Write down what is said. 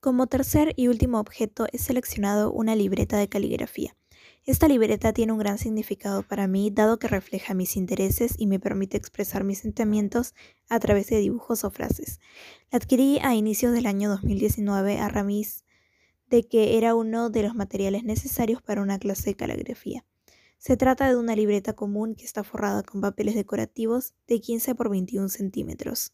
Como tercer y último objeto he seleccionado una libreta de caligrafía. Esta libreta tiene un gran significado para mí dado que refleja mis intereses y me permite expresar mis sentimientos a través de dibujos o frases. La adquirí a inicios del año 2019 a raíz de que era uno de los materiales necesarios para una clase de caligrafía. Se trata de una libreta común que está forrada con papeles decorativos de 15 por 21 centímetros.